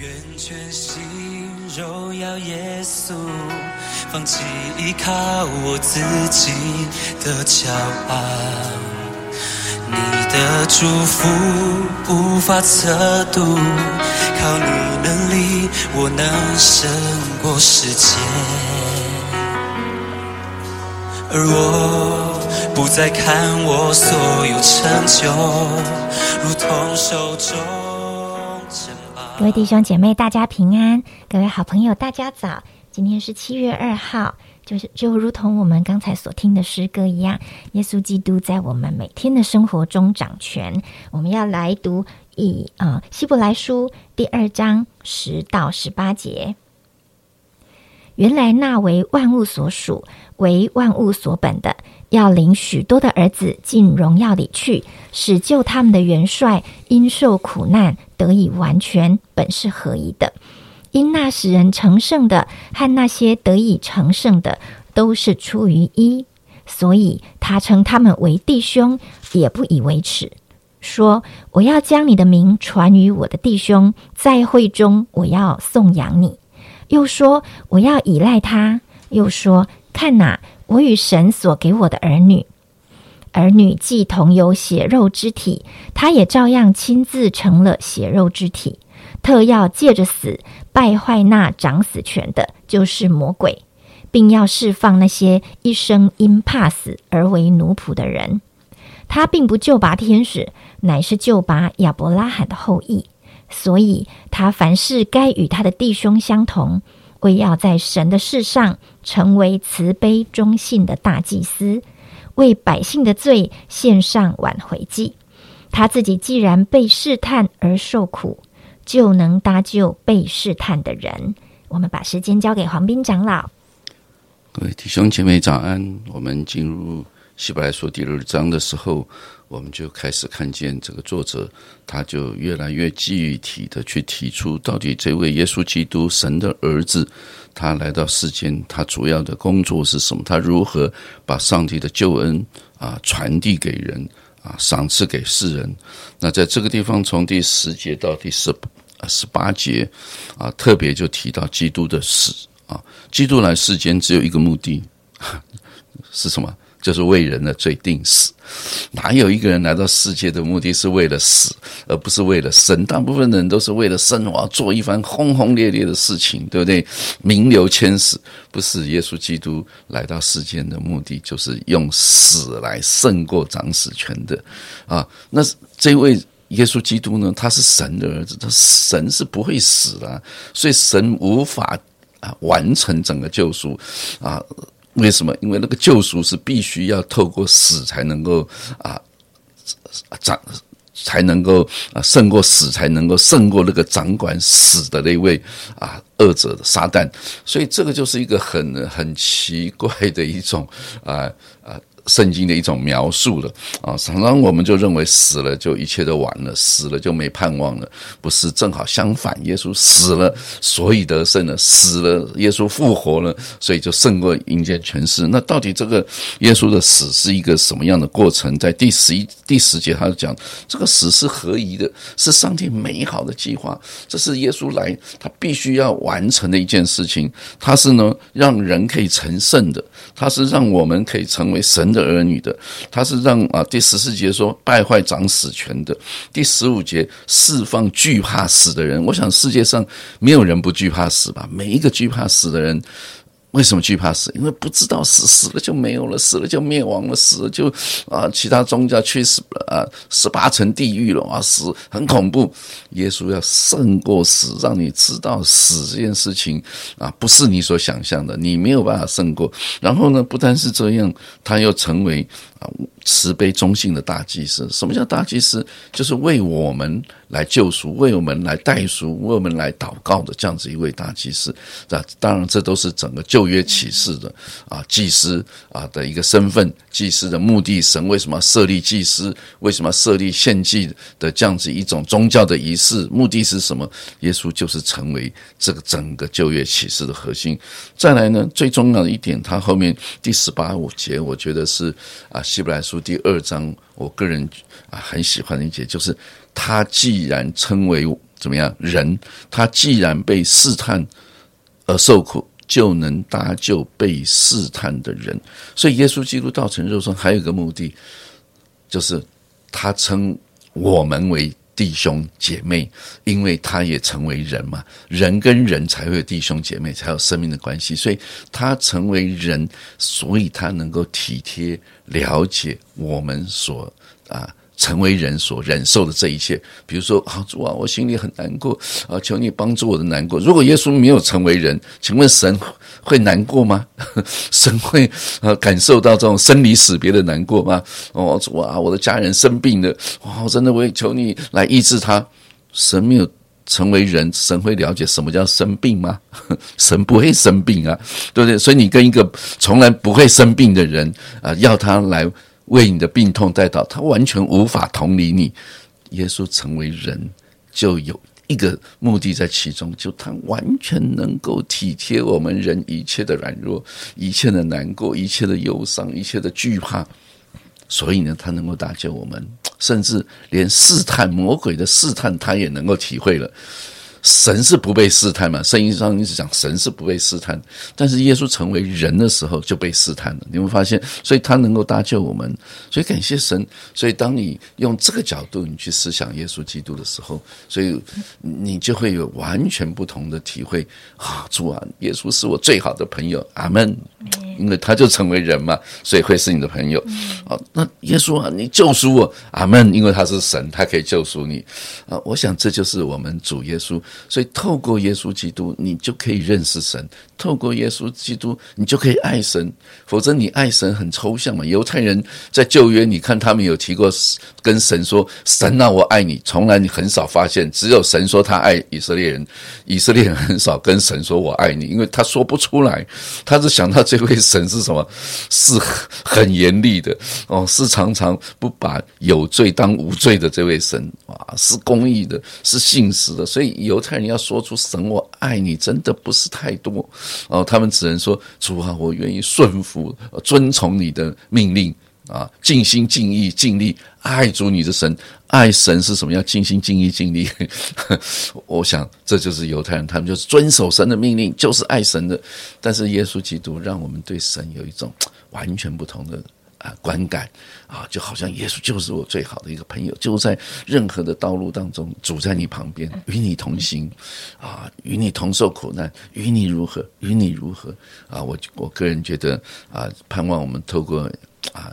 愿全心荣耀耶稣，放弃依靠我自己的骄傲。你的祝福无法测度，靠你能力，我能胜过世界。而我不再看我所有成就，如同手中。各位弟兄姐妹，大家平安；各位好朋友，大家早。今天是七月二号，就是就如同我们刚才所听的诗歌一样，耶稣基督在我们每天的生活中掌权。我们要来读以啊、希伯来书第二章十到十八节。原来那为万物所属、为万物所本的，要领许多的儿子进荣耀里去，使救他们的元帅因受苦难得以完全，本是合一的。因那使人成圣的和那些得以成圣的，都是出于一，所以他称他们为弟兄，也不以为耻。说：“我要将你的名传于我的弟兄，在会中我要颂扬你。”又说：“我要依赖他。”又说：“看哪，我与神所给我的儿女，儿女既同有血肉之体，他也照样亲自成了血肉之体，特要借着死败坏那掌死权的，就是魔鬼，并要释放那些一生因怕死而为奴仆的人。他并不救拔天使，乃是救拔亚伯拉罕的后裔。所以他凡事该与他的弟兄相同，为要在神的事上成为慈悲忠信的大祭司，为百姓的罪献上挽回祭。他自己既然被试探而受苦，就能搭救被试探的人。我们把时间交给黄斌长老。各位弟兄姐妹早安！我们进入希伯来书第二章的时候，我们就开始看见这个作者，他就越来越具体的去提出，到底这位耶稣基督神的儿子，他来到世间，他主要的工作是什么？他如何把上帝的救恩啊传递给人啊，赏赐给世人？那在这个地方，从第十节到第十十八节啊，特别就提到基督的死啊，基督来世间只有一个目的，是什么？就是为人的罪定死。哪有一个人来到世界的目的是为了死，而不是为了生？大部分人都是为了生，我要做一番轰轰烈烈的事情，对不对？名留千史。不是耶稣基督来到世间的目的，就是用死来胜过掌死权的啊。那这位。耶稣基督呢？他是神的儿子，他神是不会死的，所以神无法啊完成整个救赎啊。为什么？因为那个救赎是必须要透过死才能够啊掌才能够啊胜过死，才能够胜过那个掌管死的那位啊恶者的撒旦。所以这个就是一个很很奇怪的一种啊啊。圣经的一种描述了啊，常常我们就认为死了就一切都完了，死了就没盼望了，不是正好相反？耶稣死了，所以得胜了；死了，耶稣复活了，所以就胜过阴间权势。那到底这个耶稣的死是一个什么样的过程？在第十一、第十节，他就讲这个死是合宜的，是上帝美好的计划，这是耶稣来他必须要完成的一件事情。他是呢，让人可以成圣的，他是让我们可以成为神的。儿女的，他是让啊第十四节说败坏长死权的，第十五节释放惧怕死的人。我想世界上没有人不惧怕死吧？每一个惧怕死的人。为什么惧怕死？因为不知道死死了就没有了，死了就灭亡了，死了就啊，其他宗教去死了啊，十八层地狱了啊，死很恐怖。耶稣要胜过死，让你知道死这件事情啊，不是你所想象的，你没有办法胜过。然后呢，不单是这样，他又成为啊。慈悲忠信的大祭司，什么叫大祭司？就是为我们来救赎、为我们来代赎、为我们来祷告的这样子一位大祭司。那当然，这都是整个旧约启示的啊，祭司啊的一个身份，祭司的目的。神为什么设立祭司？为什么设立献祭的这样子一种宗教的仪式？目的是什么？耶稣就是成为这个整个旧约启示的核心。再来呢，最重要的一点，他后面第十八五节，我觉得是啊，希伯来书。第二章，我个人啊很喜欢的一节，就是他既然称为怎么样？人他既然被试探而受苦，就能搭救被试探的人。所以，耶稣基督道成肉身还有一个目的，就是他称我们为弟兄姐妹，因为他也成为人嘛。人跟人才会有弟兄姐妹，才有生命的关系。所以，他成为人，所以他能够体贴、了解我们所啊。成为人所忍受的这一切，比如说啊，主啊，我心里很难过啊，求你帮助我的难过。如果耶稣没有成为人，请问神会难过吗？神会呃感受到这种生离死别的难过吗？哦，主啊，我的家人生病了，哇，真的我也求你来医治他。神没有成为人，神会了解什么叫生病吗？神不会生病啊，对不对？所以你跟一个从来不会生病的人啊，要他来。为你的病痛带到，他完全无法同理你。耶稣成为人，就有一个目的在其中，就他完全能够体贴我们人一切的软弱、一切的难过、一切的忧伤、一切的惧怕。所以呢，他能够搭救我们，甚至连试探魔鬼的试探，他也能够体会了。神是不被试探嘛？圣经上一直讲神是不被试探，但是耶稣成为人的时候就被试探了。你会发现，所以他能够搭救我们，所以感谢神。所以当你用这个角度你去思想耶稣基督的时候，所以你就会有完全不同的体会啊！主啊，耶稣是我最好的朋友，阿门。因为他就成为人嘛，所以会是你的朋友。啊，那耶稣啊，你救赎我，阿门。因为他是神，他可以救赎你。啊，我想这就是我们主耶稣。所以透过耶稣基督，你就可以认识神；透过耶稣基督，你就可以爱神。否则你爱神很抽象嘛。犹太人在旧约，你看他们有提过跟神说：“神啊，我爱你。”从来你很少发现，只有神说他爱以色列人。以色列人很少跟神说我爱你，因为他说不出来。他是想到这位神是什么？是很严厉的哦，是常常不把有罪当无罪的这位神啊，是公义的，是信实的。所以犹太人要说出神我爱你，真的不是太多哦。他们只能说主啊，我愿意顺服、遵从你的命令啊，尽心尽意尽力爱主你的神。爱神是什么？要尽心尽意尽力。我想这就是犹太人，他们就是遵守神的命令，就是爱神的。但是耶稣基督让我们对神有一种 完全不同的啊观感啊，就好像耶稣就是我最好的一个朋友，就在任何的道路当中，主在你旁边，与你同行啊，与你同受苦难，与你如何？与你如何？啊，我我个人觉得啊，盼望我们透过啊。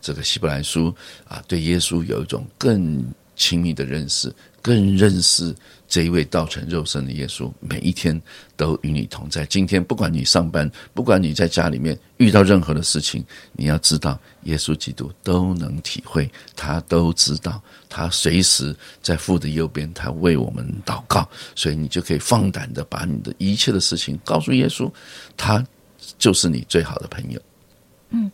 这个希伯来书啊，对耶稣有一种更亲密的认识，更认识这一位道成肉身的耶稣，每一天都与你同在。今天不管你上班，不管你在家里面遇到任何的事情，你要知道，耶稣基督都能体会，他都知道，他随时在父的右边，他为我们祷告，所以你就可以放胆的把你的一切的事情告诉耶稣，他就是你最好的朋友。嗯。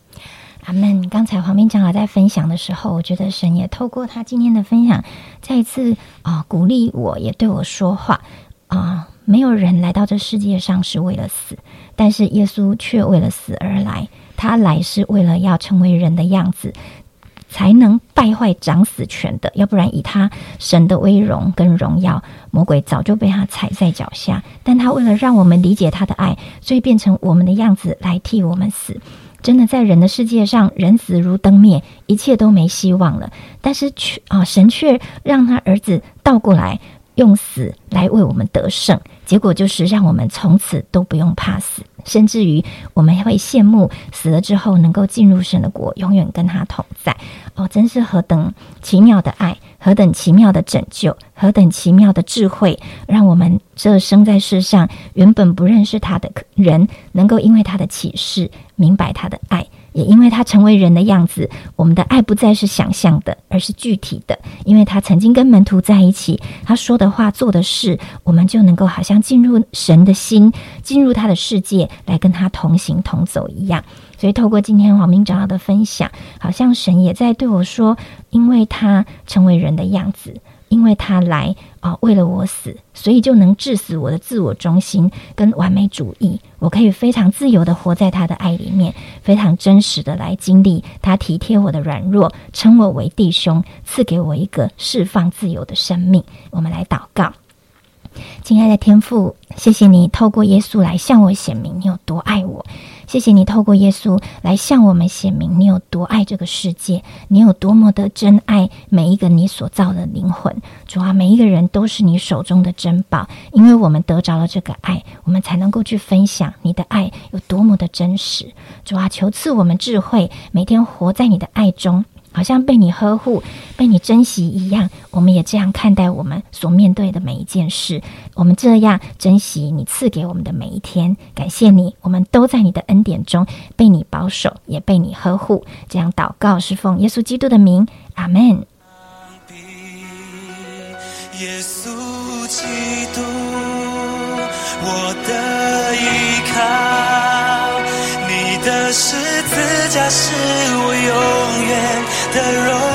阿门。刚才黄明长老在分享的时候，我觉得神也透过他今天的分享，再一次啊鼓励我，也对我说话啊。没有人来到这世界上是为了死，但是耶稣却为了死而来。他来是为了要成为人的样子，才能败坏长死权的。要不然，以他神的威荣跟荣耀，魔鬼早就被他踩在脚下。但他为了让我们理解他的爱，所以变成我们的样子来替我们死。真的在人的世界上，人死如灯灭，一切都没希望了。但是却啊，神却让他儿子倒过来，用死来为我们得胜。结果就是让我们从此都不用怕死，甚至于我们会羡慕死了之后能够进入神的国，永远跟他同在。哦，真是何等奇妙的爱，何等奇妙的拯救，何等奇妙的智慧，让我们这生在世上原本不认识他的人，能够因为他的启示明白他的爱。也因为他成为人的样子，我们的爱不再是想象的，而是具体的。因为他曾经跟门徒在一起，他说的话、做的事，我们就能够好像进入神的心，进入他的世界，来跟他同行同走一样。所以，透过今天黄明长老的分享，好像神也在对我说：，因为他成为人的样子。因为他来啊，为了我死，所以就能致死我的自我中心跟完美主义。我可以非常自由的活在他的爱里面，非常真实的来经历他体贴我的软弱，称我为弟兄，赐给我一个释放自由的生命。我们来祷告。亲爱的天父，谢谢你透过耶稣来向我显明你有多爱我。谢谢你透过耶稣来向我们显明你有多爱这个世界，你有多么的真爱每一个你所造的灵魂。主啊，每一个人都是你手中的珍宝，因为我们得着了这个爱，我们才能够去分享你的爱有多么的真实。主啊，求赐我们智慧，每天活在你的爱中。好像被你呵护、被你珍惜一样，我们也这样看待我们所面对的每一件事。我们这样珍惜你赐给我们的每一天，感谢你，我们都在你的恩典中被你保守，也被你呵护。这样祷告是奉耶稣基督的名，阿门。耶稣基督，我的依靠，你的十字架是我永远。的荣